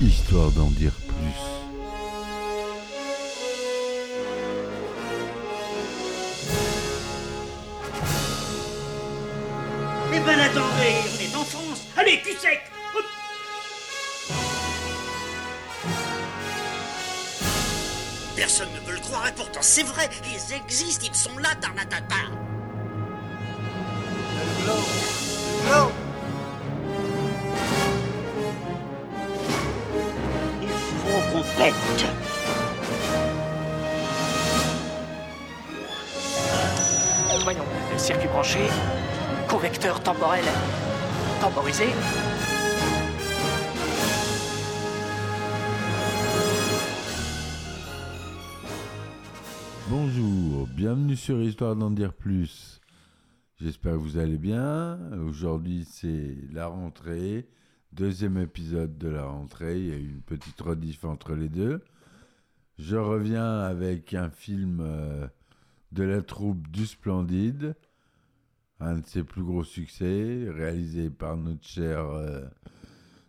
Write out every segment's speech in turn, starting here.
histoire d'en dire plus. Eh ben attendez, on est en France. Allez, cul sec. Personne ne veut le croire et pourtant c'est vrai, ils existent, ils sont là, Tarnatata Voyons, circuit branché, convecteur temporel temporisé. Bonjour, bienvenue sur Histoire d'en dire plus. J'espère que vous allez bien. Aujourd'hui c'est la rentrée, deuxième épisode de la rentrée. Il y a eu une petite rediff entre les deux. Je reviens avec un film euh, de la troupe du Splendide, un de ses plus gros succès, réalisé par notre cher euh,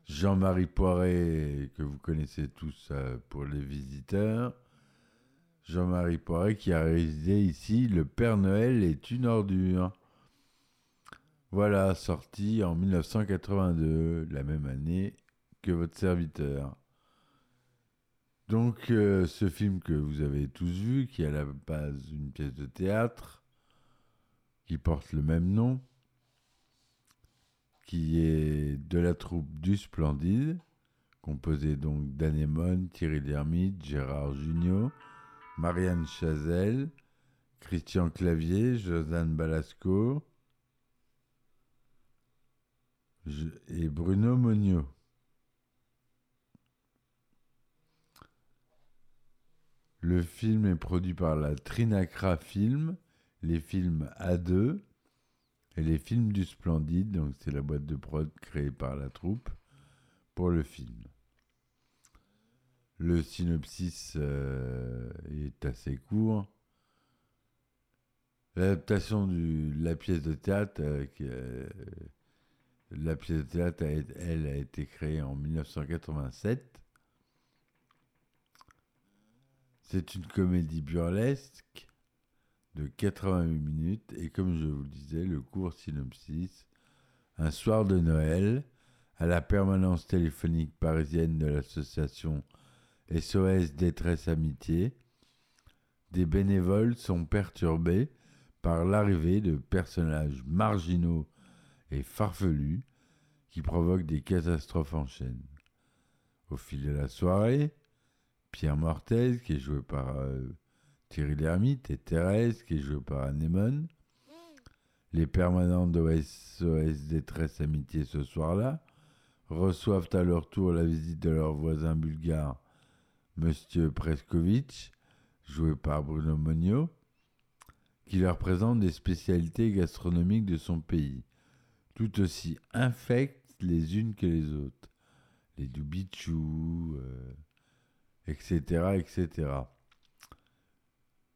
Jean-Marie Poiret, que vous connaissez tous euh, pour les visiteurs. Jean-Marie Poiret qui a réalisé ici Le Père Noël est une ordure. Voilà, sorti en 1982, la même année que votre serviteur. Donc, euh, ce film que vous avez tous vu, qui est à la base une pièce de théâtre, qui porte le même nom, qui est de la troupe du Splendide, composée donc d'Anémone, Thierry Lhermitte, Gérard Jugnot, Marianne Chazelle, Christian Clavier, Josanne Balasco et Bruno Monio. Le film est produit par la Trinacra Film, les films A2 et les films du Splendide, donc c'est la boîte de prod créée par la troupe pour le film. Le synopsis euh, est assez court. L'adaptation de la pièce de théâtre, euh, qui, euh, la pièce de théâtre, a, elle, a été créée en 1987. C'est une comédie burlesque de 88 minutes et comme je vous le disais, le court synopsis, un soir de Noël, à la permanence téléphonique parisienne de l'association SOS Détresse Amitié, des bénévoles sont perturbés par l'arrivée de personnages marginaux et farfelus qui provoquent des catastrophes en chaîne. Au fil de la soirée, Pierre Mortez, qui est joué par euh, Thierry Lhermitte, et Thérèse, qui est jouée par Anémone, les permanents de SOS Détresse Amitié ce soir-là, reçoivent à leur tour la visite de leur voisin bulgare, Monsieur Preskovitch, joué par Bruno Monio, qui leur présente des spécialités gastronomiques de son pays, tout aussi infectes les unes que les autres. Les doubichous, euh, etc., etc.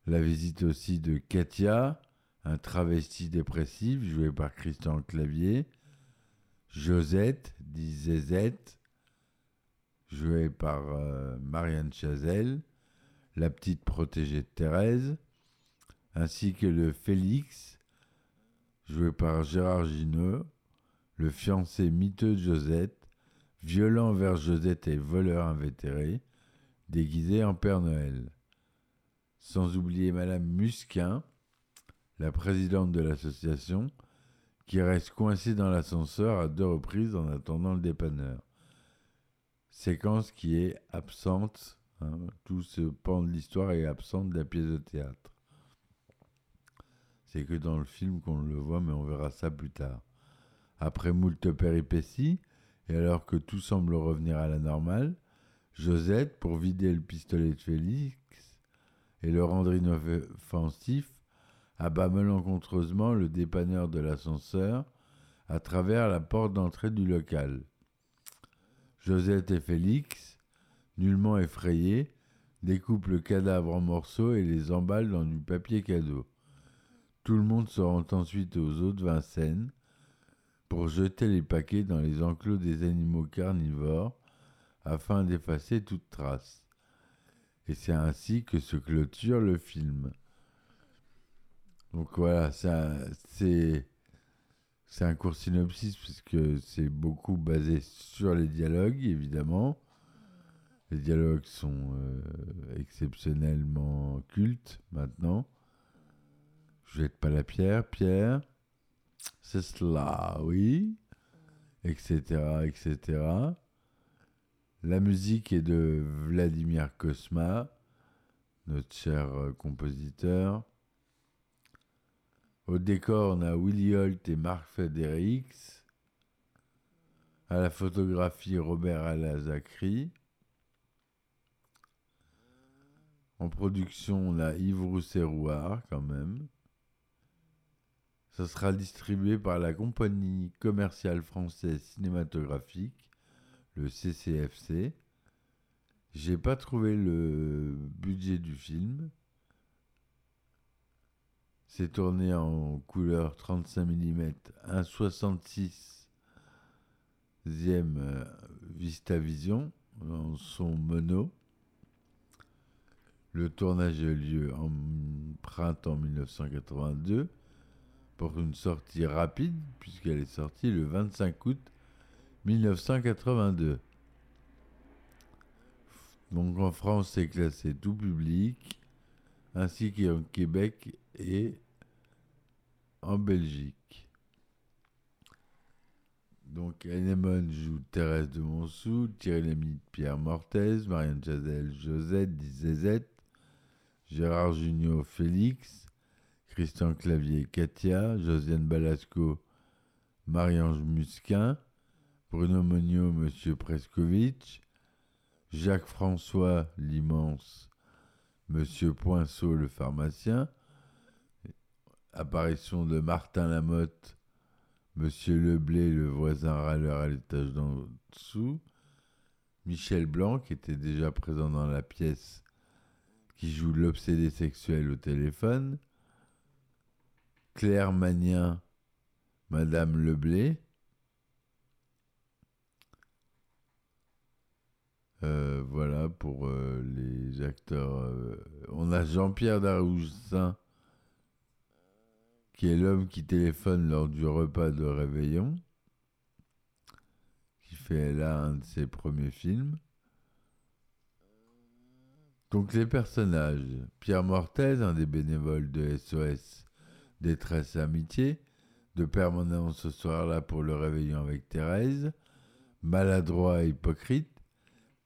La visite aussi de Katia, un travesti dépressif joué par Christian Clavier, Josette, dit Zézette, jouée par euh, Marianne Chazelle, la petite protégée de Thérèse, ainsi que le Félix, joué par Gérard Gineux, le fiancé miteux de Josette, violent envers Josette et voleur invétéré, déguisé en Père Noël. Sans oublier Madame Musquin, la présidente de l'association, qui reste coincée dans l'ascenseur à deux reprises en attendant le dépanneur. Séquence qui est absente, hein, tout ce pan de l'histoire est absent de la pièce de théâtre. C'est que dans le film qu'on le voit, mais on verra ça plus tard. Après moult péripéties, et alors que tout semble revenir à la normale, Josette, pour vider le pistolet de Félix et le rendre inoffensif, abat malencontreusement le dépanneur de l'ascenseur à travers la porte d'entrée du local. Josette et Félix, nullement effrayés, découpent le cadavre en morceaux et les emballent dans du papier cadeau. Tout le monde se rend ensuite aux eaux de Vincennes pour jeter les paquets dans les enclos des animaux carnivores afin d'effacer toute trace. Et c'est ainsi que se clôture le film. Donc voilà, c'est un court synopsis puisque c'est beaucoup basé sur les dialogues, évidemment. Les dialogues sont euh, exceptionnellement cultes maintenant. Je jette pas la pierre, Pierre. C'est cela, oui. Etc., etc. La musique est de Vladimir Kosma, notre cher euh, compositeur. Au décor, on a Willy Holt et Marc Fredericks. À la photographie, Robert Alazakri. En production, on a Yves Rousset-Rouard, quand même. Ça sera distribué par la compagnie commerciale française cinématographique, le CCFC. J'ai pas trouvé le budget du film. C'est tourné en couleur 35 mm, 1,66 e Vista Vision en son mono. Le tournage a eu lieu en printemps 1982 pour une sortie rapide puisqu'elle est sortie le 25 août 1982. Donc en France, c'est classé tout public, ainsi qu'en Québec et en Belgique. Donc Anemone joue Thérèse de Montsou, Thierry Lémy Pierre Mortez, Marianne Chazelle Josette dit Zézette, Gérard Junior Félix, Christian Clavier Katia, Josiane Balasco Marie-Ange Musquin, Bruno Monio Monsieur Prescovitch, Jacques François l'immense Monsieur Poinceau le pharmacien, apparition de Martin Lamotte, Monsieur Leblé le voisin râleur à l'étage d'en dessous, Michel Blanc qui était déjà présent dans la pièce qui joue l'obsédé sexuel au téléphone, Claire Magnien, Madame Leblé, Euh, voilà pour euh, les acteurs. euh, on a Jean-Pierre Daroussin, qui est l'homme qui téléphone lors du repas de réveillon, qui fait là un de ses premiers films. Donc les personnages. Pierre Mortez, un des bénévoles de SOS Détresse et Amitié, de permanence ce soir-là pour le réveillon avec Thérèse, maladroit et hypocrite,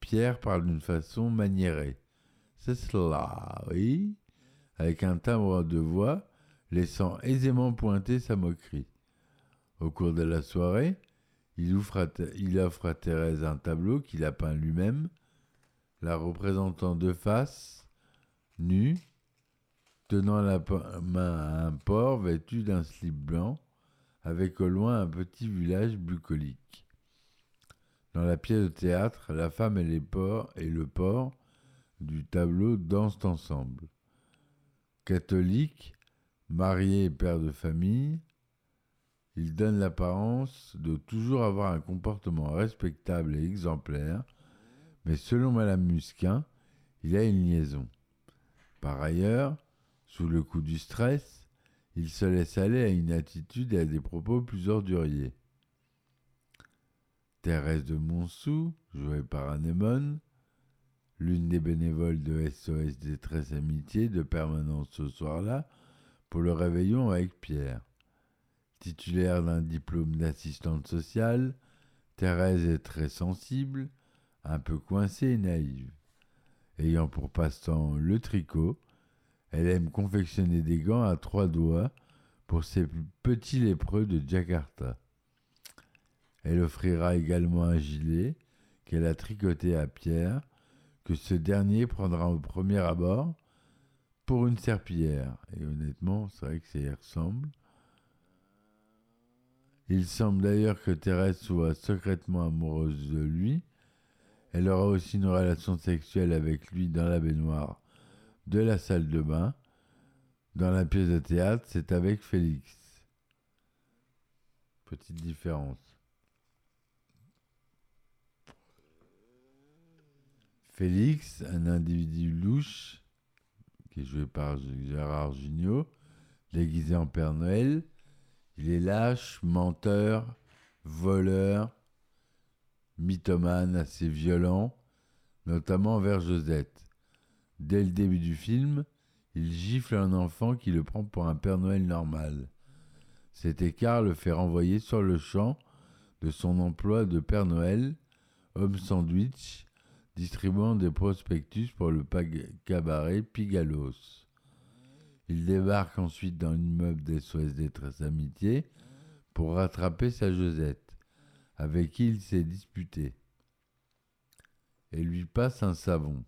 Pierre parle d'une façon maniérée. C'est cela, oui, avec un timbre de voix laissant aisément pointer sa moquerie. Au cours de la soirée, il offre à, il offre à Thérèse un tableau qu'il a peint lui-même, la représentant de face, nue, tenant la main à un porc vêtu d'un slip blanc, avec au loin un petit village bucolique. Dans la pièce de théâtre, la femme et, les porcs et le porc du tableau dansent ensemble. Catholique, marié et père de famille, il donne l'apparence de toujours avoir un comportement respectable et exemplaire, mais selon Madame Musquin, il a une liaison. Par ailleurs, sous le coup du stress, il se laisse aller à une attitude et à des propos plus orduriers. Thérèse de Montsou, jouée par Anémone, l'une des bénévoles de SOS Détresse Amitié de permanence ce soir-là, pour le réveillon avec Pierre. Titulaire d'un diplôme d'assistante sociale, Thérèse est très sensible, un peu coincée et naïve. Ayant pour passe-temps le tricot, elle aime confectionner des gants à trois doigts pour ses petits lépreux de Jakarta. Elle offrira également un gilet qu'elle a tricoté à Pierre, que ce dernier prendra au premier abord pour une serpillière. Et honnêtement, c'est vrai que ça y ressemble. Il semble d'ailleurs que Thérèse soit secrètement amoureuse de lui. Elle aura aussi une relation sexuelle avec lui dans la baignoire de la salle de bain. Dans la pièce de théâtre, c'est avec Félix. Petite différence. Félix, un individu louche, qui est joué par Gérard Jugnot, déguisé en Père Noël. Il est lâche, menteur, voleur, mythomane, assez violent, notamment envers Josette. Dès le début du film, il gifle un enfant qui le prend pour un Père Noël normal. Cet écart le fait renvoyer sur le champ de son emploi de Père Noël, homme sandwich, distribuant des prospectus pour le cabaret Pigalos. Il débarque ensuite dans l'immeuble des SOS Détresse Amitié pour rattraper sa Josette, avec qui il s'est disputé, et lui passe un savon.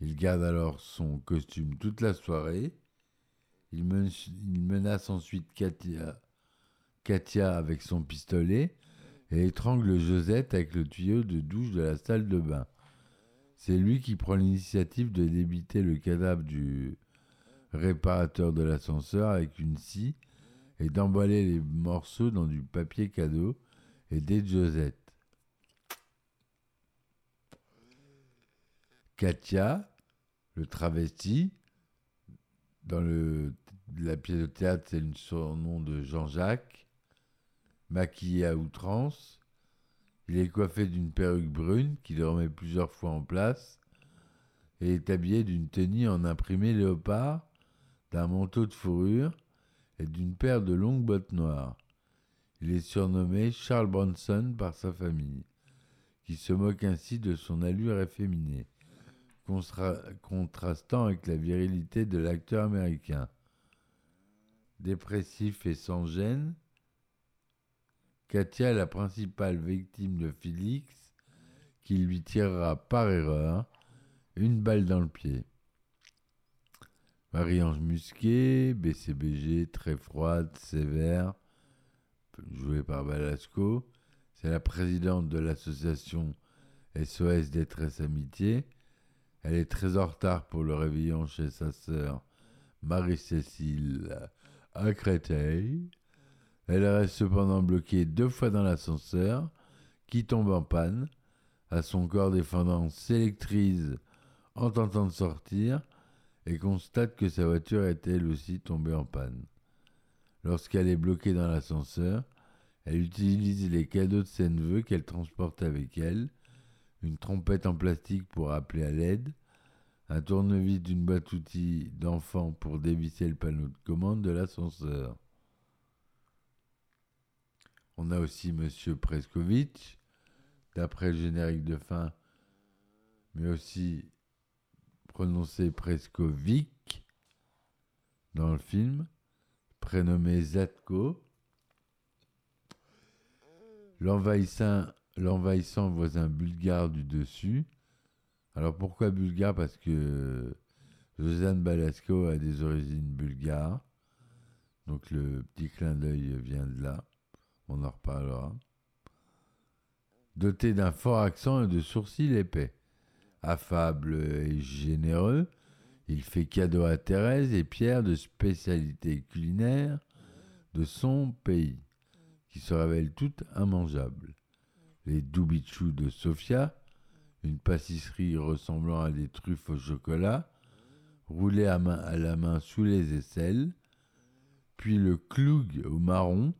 Il garde alors son costume toute la soirée. Il, menace ensuite Katia, avec son pistolet et étrangle Josette avec le tuyau de douche de la salle de bain. C'est lui qui prend l'initiative de débiter le cadavre du réparateur de l'ascenseur avec une scie et d'emballer les morceaux dans du papier cadeau et des Josette. Katia, le travesti, dans la pièce de théâtre, c'est le surnom de Jean-Jacques, maquillé à outrance. Il est coiffé d'une perruque brune qu'il remet plusieurs fois en place et est habillé d'une tenue en imprimé léopard, d'un manteau de fourrure et d'une paire de longues bottes noires. Il est surnommé Charles Bronson par sa famille, qui se moque ainsi de son allure efféminée contrastant avec la virilité de l'acteur américain. Dépressif et sans gêne, Katia est la principale victime de Félix, qui lui tirera par erreur une balle dans le pied. Marie-Ange Musquet, BCBG, très froide, sévère, jouée par Balasco, c'est la présidente de l'association SOS Détresse Amitié, elle est très en retard pour le réveillon chez sa sœur Marie-Cécile à Créteil. Elle reste cependant bloquée deux fois dans l'ascenseur, qui tombe en panne. À son corps défendant s'électrise en tentant de sortir et constate que sa voiture est elle aussi tombée en panne. Lorsqu'elle est bloquée dans l'ascenseur, elle utilise les cadeaux de ses neveux qu'elle transporte avec elle une trompette en plastique pour appeler à l'aide, un tournevis d'une boîte outils d'enfant pour dévisser le panneau de commande de l'ascenseur. On a aussi Monsieur Preskovitch, d'après le générique de fin, mais aussi prononcé Preskovic dans le film, prénommé Zatko. L'envahissant l'envahissant voisin bulgare du dessus. Alors pourquoi bulgare? Parce que Josiane Balasco a des origines bulgares. Donc le petit clin d'œil vient de là. On en reparlera. Doté d'un fort accent et de sourcils épais. Affable et généreux, il fait cadeau à Thérèse et Pierre de spécialités culinaires de son pays, qui se révèlent toutes immangeables les doubichous de Sofia, une pâtisserie ressemblant à des truffes au chocolat, roulées à, main, à la main sous les aisselles, puis le cloug au marron,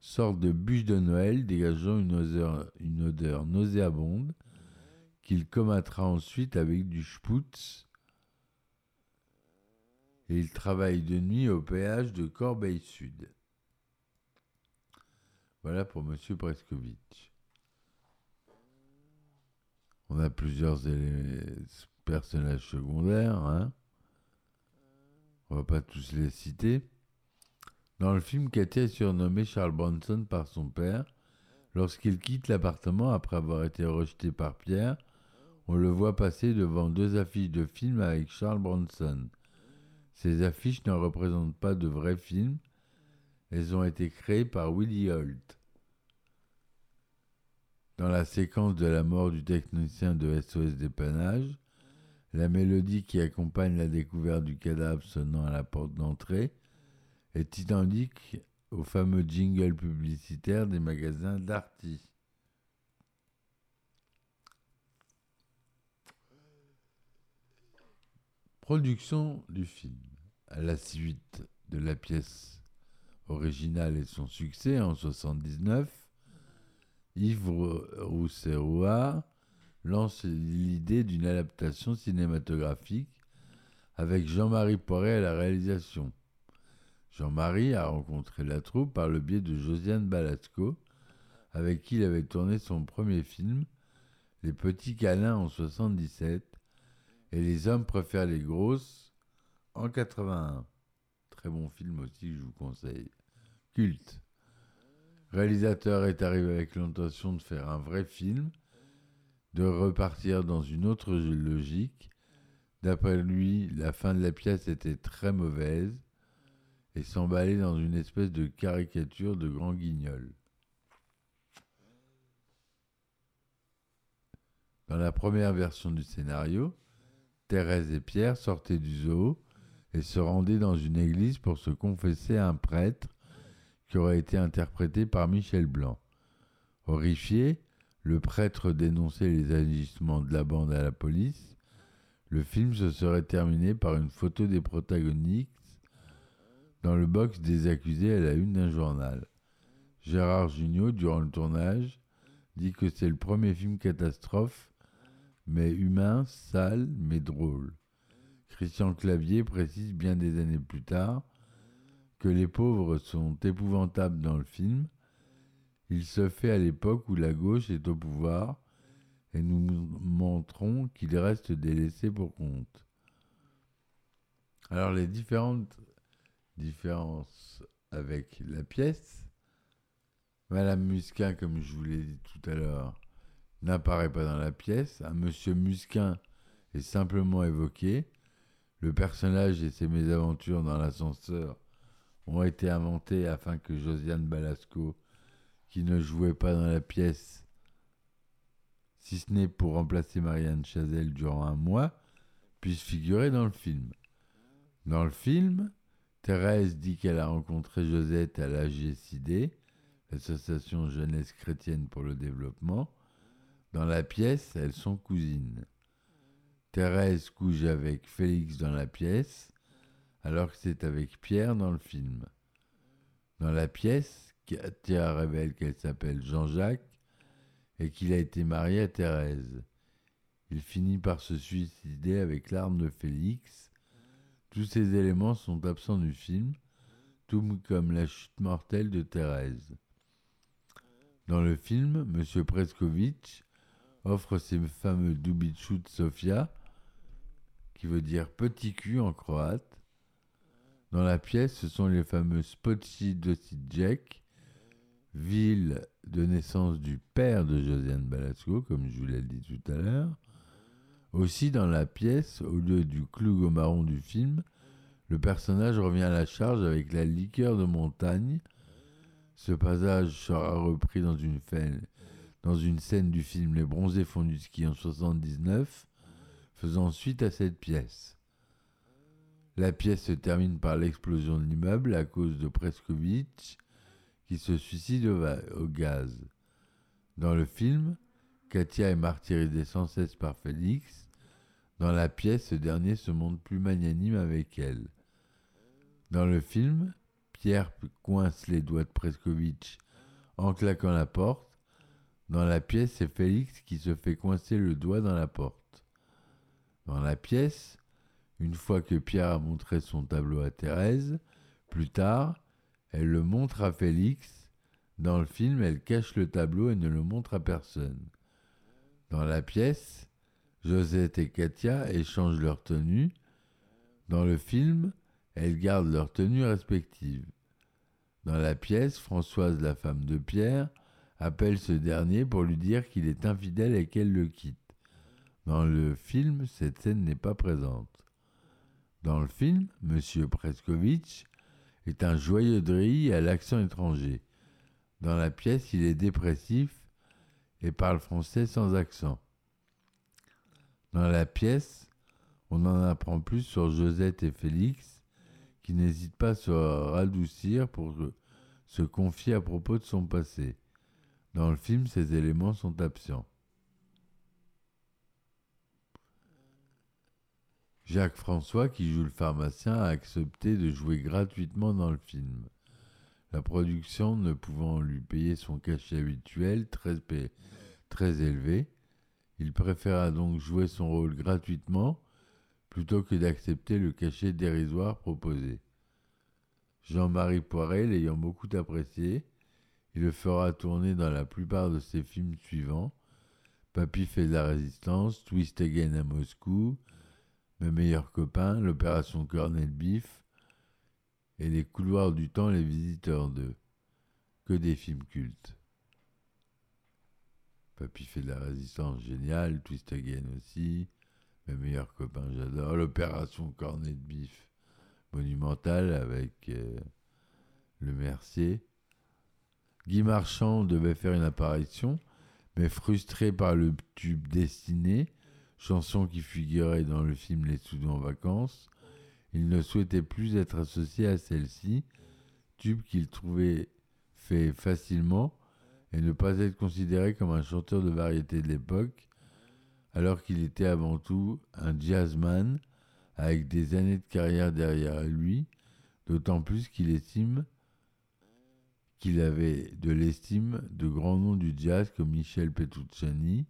sorte de bûche de Noël dégageant une odeur, nauséabonde, qu'il commettra ensuite avec du sputz. Et il travaille de nuit au péage de Corbeil-Sud. Voilà pour M. Preskovitch. On a plusieurs personnages secondaires. Hein. On va pas tous les citer. Dans le film, Katia est surnommé Charles Bronson par son père. Lorsqu'il quitte l'appartement après avoir été rejeté par Pierre, on le voit passer devant deux affiches de films avec Charles Bronson. Ces affiches ne représentent pas de vrais films. Elles ont été créées par Willie Holt. Dans la séquence de la mort du technicien de SOS dépannage, la mélodie qui accompagne la découverte du cadavre sonnant à la porte d'entrée est identique au fameux jingle publicitaire des magasins Darty. Production du film. À la suite de la pièce originale et son succès en 79, Yves Rousserouard lance l'idée d'une adaptation cinématographique avec Jean-Marie Poiret à la réalisation. Jean-Marie a rencontré la troupe par le biais de Josiane Balasco, avec qui il avait tourné son premier film, Les Petits Câlins en 77, et Les Hommes préfèrent les grosses en 81. Très bon film aussi je vous conseille. Culte. Réalisateur est arrivé avec l'intention de faire un vrai film, de repartir dans une autre logique. D'après lui, la fin de la pièce était très mauvaise et s'emballer dans une espèce de caricature de grand guignol. Dans la première version du scénario, Thérèse et Pierre sortaient du zoo et se rendaient dans une église pour se confesser à un prêtre qui aurait été interprété par Michel Blanc. Horrifié, le prêtre dénonçait les agissements de la bande à la police. Le film se serait terminé par une photo des protagonistes dans le box des accusés à la une d'un journal. Gérard Jugnot, durant le tournage, dit que c'est le premier film catastrophe, mais humain, sale, mais drôle. Christian Clavier précise bien des années plus tard les pauvres sont épouvantables dans le film. Il se fait à l'époque où la gauche est au pouvoir et nous montrons qu'il reste délaissé pour compte. Alors les différentes différence avec la pièce. Madame Musquin, comme je vous l'ai dit tout à l'heure, n'apparaît pas dans la pièce. Un monsieur Musquin est simplement évoqué. Le personnage et ses mésaventures dans l'ascenseur ont été inventés afin que Josiane Balasco, qui ne jouait pas dans la pièce, si ce n'est pour remplacer Marianne Chazelle durant un mois, puisse figurer dans le film. Dans le film, Thérèse dit qu'elle a rencontré Josette à l'AGCD, l'Association Jeunesse Chrétienne pour le Développement. Dans la pièce, elles sont cousines. Thérèse couche avec Félix dans la pièce, alors que c'est avec Pierre dans le film. Dans la pièce, Katia révèle qu'elle s'appelle Jean-Jacques et qu'il a été marié à Thérèse. Il finit par se suicider avec l'arme de Félix tous ces éléments sont absents du film, tout comme la chute mortelle de Thérèse. Dans le film, M. Preskovic offre ses fameux Dubichut Sofia, qui veut dire petit cul en croate. Dans la pièce, ce sont les fameux Spoci Dosidjek, ville de naissance du père de Josiane Balasco, comme je vous l'ai dit tout à l'heure. Aussi, dans la pièce, au lieu du clou marron du film, le personnage revient à la charge avec la liqueur de montagne. Ce passage sera repris dans une, dans une scène du film Les Bronzés font du ski en 79, faisant suite à cette pièce. La pièce se termine par l'explosion de l'immeuble à cause de Preskovitch, qui se suicide au gaz. Dans le film, Katia est martyrisée sans cesse par Félix. Dans la pièce, ce dernier se montre plus magnanime avec elle. Dans le film, Pierre coince les doigts de Preskovitch en claquant la porte. Dans la pièce, c'est Félix qui se fait coincer le doigt dans la porte. Dans la pièce, une fois que Pierre a montré son tableau à Thérèse, plus tard, elle le montre à Félix. Dans le film, elle cache le tableau et ne le montre à personne. Dans la pièce, Josette et Katia échangent leur tenue. Dans le film, elles gardent leur tenue respective. Dans la pièce, Françoise, la femme de Pierre, appelle ce dernier pour lui dire qu'il est infidèle et qu'elle le quitte. Dans le film, cette scène n'est pas présente. Dans le film, M. Preskovitch est un joyeux drille à l'accent étranger. Dans la pièce, il est dépressif et parle français sans accent. Dans la pièce, on en apprend plus sur Josette et Félix, qui n'hésite pas à se radoucir pour se confier à propos de son passé. Dans le film, ces éléments sont absents. Jacques François, qui joue le pharmacien, a accepté de jouer gratuitement dans le film. La production ne pouvant lui payer son cachet habituel, très, très élevé, il préféra donc jouer son rôle gratuitement plutôt que d'accepter le cachet dérisoire proposé. Jean-Marie Poiret, l'ayant beaucoup apprécié, il le fera tourner dans la plupart de ses films suivants Papy fait de la résistance, Twist Again à Moscou, Mes meilleurs copains, l'opération Cornel Beef et Les couloirs du temps, Les visiteurs 2. Que des films cultes. Papy fait de la résistance, génial, Twist Again aussi, Mes meilleurs copains, j'adore, l'opération Cornet Beef, monumentale avec euh, le Mercier. Guy Marchand devait faire une apparition, mais frustré par le tube Destiné, chanson qui figurait dans le film Les Soudous en vacances, il ne souhaitait plus être associé à celle-ci, tube qu'il trouvait fait facilement et ne pas être considéré comme un chanteur de variété de l'époque, alors qu'il était avant tout un jazzman avec des années de carrière derrière lui, d'autant plus qu'il estime qu'il avait de l'estime de grands noms du jazz comme Michel Petrucciani,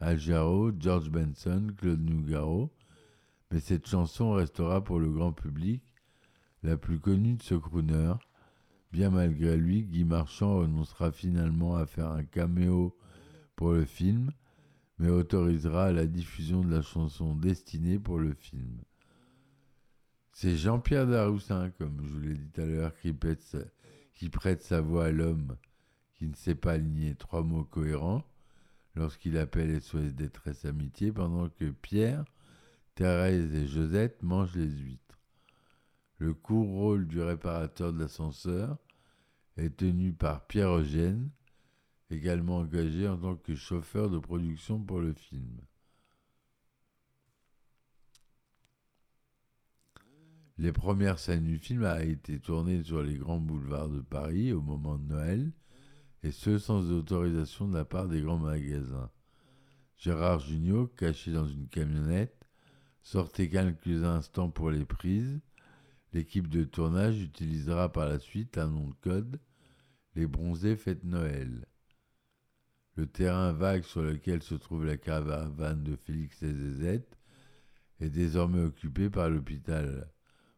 Al George Benson, Claude Nougaro, mais cette chanson restera pour le grand public la plus connue de ce crooner. Bien malgré lui, Guy Marchand renoncera finalement à faire un caméo pour le film, mais autorisera la diffusion de la chanson destinée pour le film. C'est Jean-Pierre Daroussin, comme je vous l'ai dit tout à l'heure, qui qui prête sa voix à l'homme qui ne sait pas aligner trois mots cohérents lorsqu'il appelle SOS détresse amitié pendant que Pierre, Thérèse et Josette mangent les huîtres. Le court rôle du réparateur de l'ascenseur est tenu par Pierre Eugène, également engagé en tant que chauffeur de production pour le film. Les premières scènes du film ont été tournées sur les grands boulevards de Paris au moment de Noël, et ce sans autorisation de la part des grands magasins. Gérard Jugnot, caché dans une camionnette, sortait quelques instants pour les prises. L'équipe de tournage utilisera par la suite un nom de code, les bronzés fêtes Noël. Le terrain vague sur lequel se trouve la caravane de Félix et Zézette est désormais occupé par l'hôpital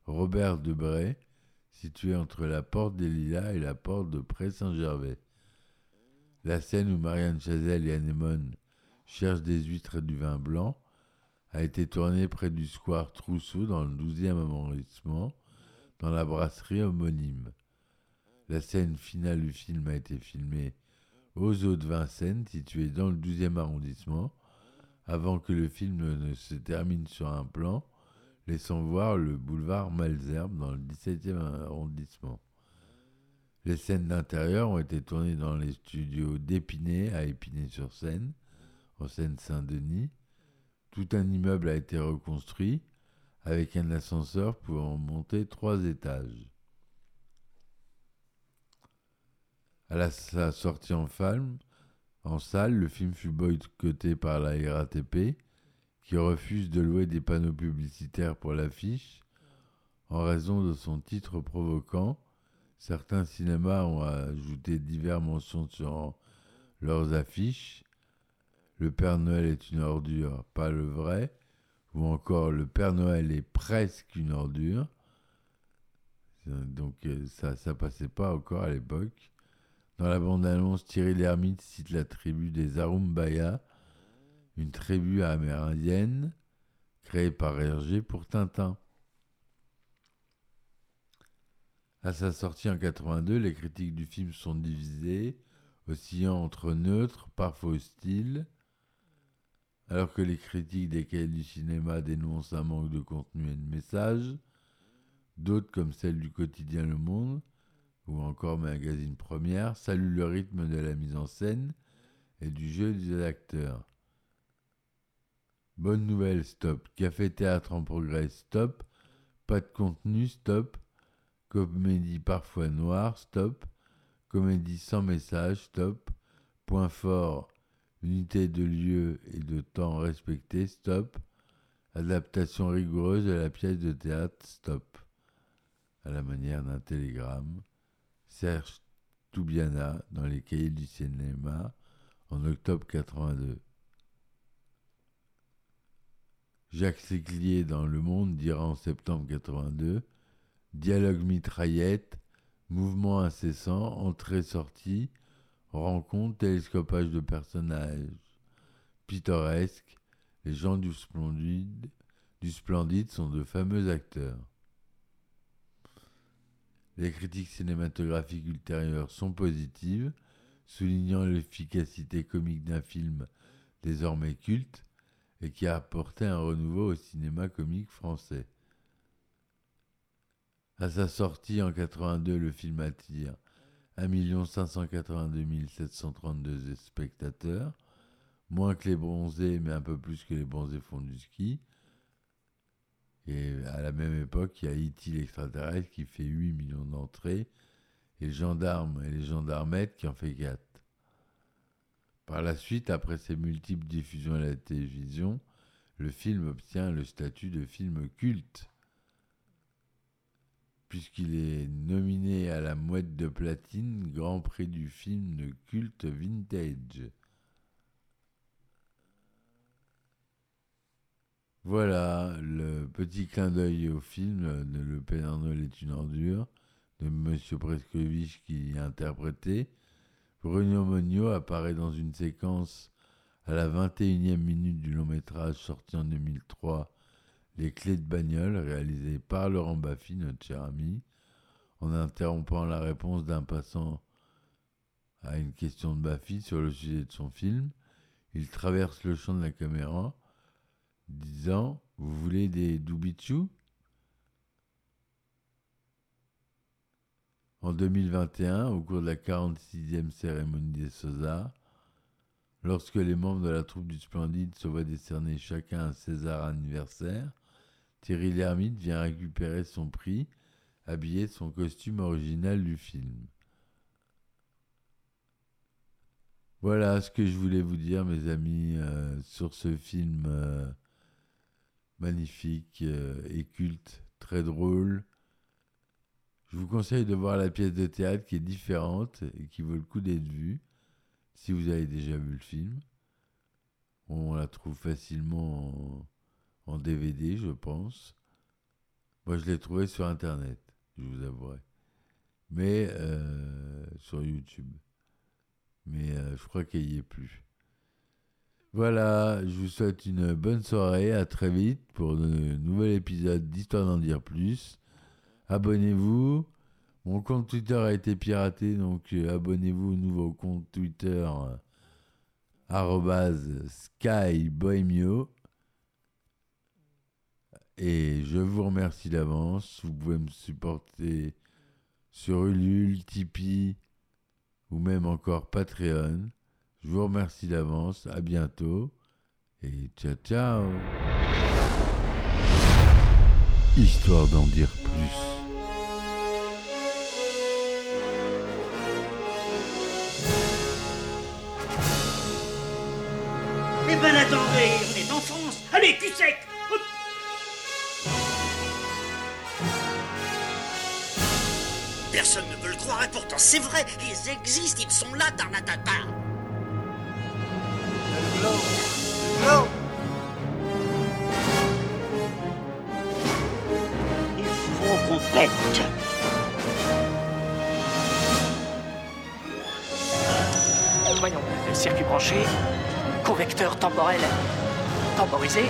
Robert Debray, situé entre la porte des Lilas et la porte de Pré-Saint-Gervais. La scène où Marianne Chazelle et Anémone cherchent des huîtres et du vin blanc a été tournée près du square Trousseau dans le 12e arrondissement, dans la brasserie homonyme. La scène finale du film a été filmée aux eaux de Vincennes, située dans le 12e arrondissement, avant que le film ne se termine sur un plan laissant voir le boulevard Malzerbe dans le 17e arrondissement. Les scènes d'intérieur ont été tournées dans les studios d'Épinay à Épinay-sur-Seine, en Seine-Saint-Denis. Tout un immeuble a été reconstruit avec un ascenseur pouvant monter trois étages. À sa sortie en, film, en salle, le film fut boycotté par la RATP qui refuse de louer des panneaux publicitaires pour l'affiche en raison de son titre provoquant. Certains cinémas ont ajouté diverses mentions sur leurs affiches. Le Père Noël est une ordure, pas le vrai. Ou encore Le Père Noël est presque une ordure. Donc euh, ça, ça passait pas encore à l'époque. Dans la bande-annonce, Thierry Lhermitte cite la tribu des Arumbaya, une tribu amérindienne créée par Hergé pour Tintin. À sa sortie en 82, les critiques du film sont divisées, oscillant entre neutres, parfois hostiles, alors que les critiques des cahiers du cinéma dénoncent un manque de contenu et de message, d'autres comme celle du quotidien Le Monde, ou encore Magazine Première, saluent le rythme de la mise en scène et du jeu des acteurs. Bonne nouvelle, stop. Café théâtre en progrès, stop. Pas de contenu, stop. Comédie parfois noire, stop. Comédie sans message, stop. Point fort, unité de lieu et de temps respecté, stop. Adaptation rigoureuse de la pièce de théâtre Stop, à la manière d'un télégramme. Serge Toubiana dans les cahiers du cinéma en octobre 82. Jacques Séclier dans Le Monde dira en septembre 82 Dialogue mitraillette, mouvement incessant, entrée-sortie, rencontre, télescopage de personnages pittoresques, les gens du splendide, du splendide sont de fameux acteurs. Les critiques cinématographiques ultérieures sont positives, soulignant l'efficacité comique d'un film désormais culte et qui a apporté un renouveau au cinéma comique français. À sa sortie en 82, le film attire 1 582 732 spectateurs, moins que les bronzés, mais un peu plus que les bronzés font du ski. Et à la même époque, il y a E.T. l'extraterrestre qui fait 8 millions d'entrées, et les gendarmes et les gendarmettes qui en fait 4. Par la suite, après ses multiples diffusions à la télévision, le film obtient le statut de film culte, puisqu'il est nominé à la mouette de platine, Grand Prix du film de culte vintage. Voilà le petit clin d'œil au film de Le Noël est une ordure de Monsieur Prescovich qui y a interprété. Bruno Monio apparaît dans une séquence à la 21e minute du long métrage sorti en 2003, Les clés de bagnole, réalisé par Laurent Baffy, notre cher ami, en interrompant la réponse d'un passant à une question de Baffy sur le sujet de son film. Il traverse le champ de la caméra disant Vous voulez des doubichous En 2021, au cours de la 46e cérémonie des Césars, lorsque les membres de la troupe du Splendide se voient décerner chacun un César anniversaire, Thierry Lhermitte vient récupérer son prix, habillé de son costume original du film. Voilà ce que je voulais vous dire, mes amis, euh, sur ce film euh, magnifique euh, et culte, très drôle. Je vous conseille de voir la pièce de théâtre qui est différente et qui vaut le coup d'être vue, si vous avez déjà vu le film. On la trouve facilement en, DVD, je pense. Moi, je l'ai trouvé sur Internet, je vous avouerai. Mais euh, sur YouTube. Mais euh, je crois qu'il n'y est plus. Voilà, je vous souhaite une bonne soirée, à très vite pour un nouvel épisode d'Histoire d'en dire plus abonnez-vous. Mon compte Twitter a été piraté, donc euh, abonnez-vous au nouveau compte Twitter euh, skybohemio. Et je vous remercie d'avance. Vous pouvez me supporter sur Ulule, Tipeee ou même encore Patreon. Je vous remercie d'avance. À bientôt. Et ciao ciao. Histoire d'en dire plus. Eh ben attendez, on est en France Allez, cul sec Personne ne veut le croire et pourtant c'est vrai, ils existent, ils sont là, Tarnatata Il faut qu'on. Voyons, circuit branché, correcteur temporel temporisé,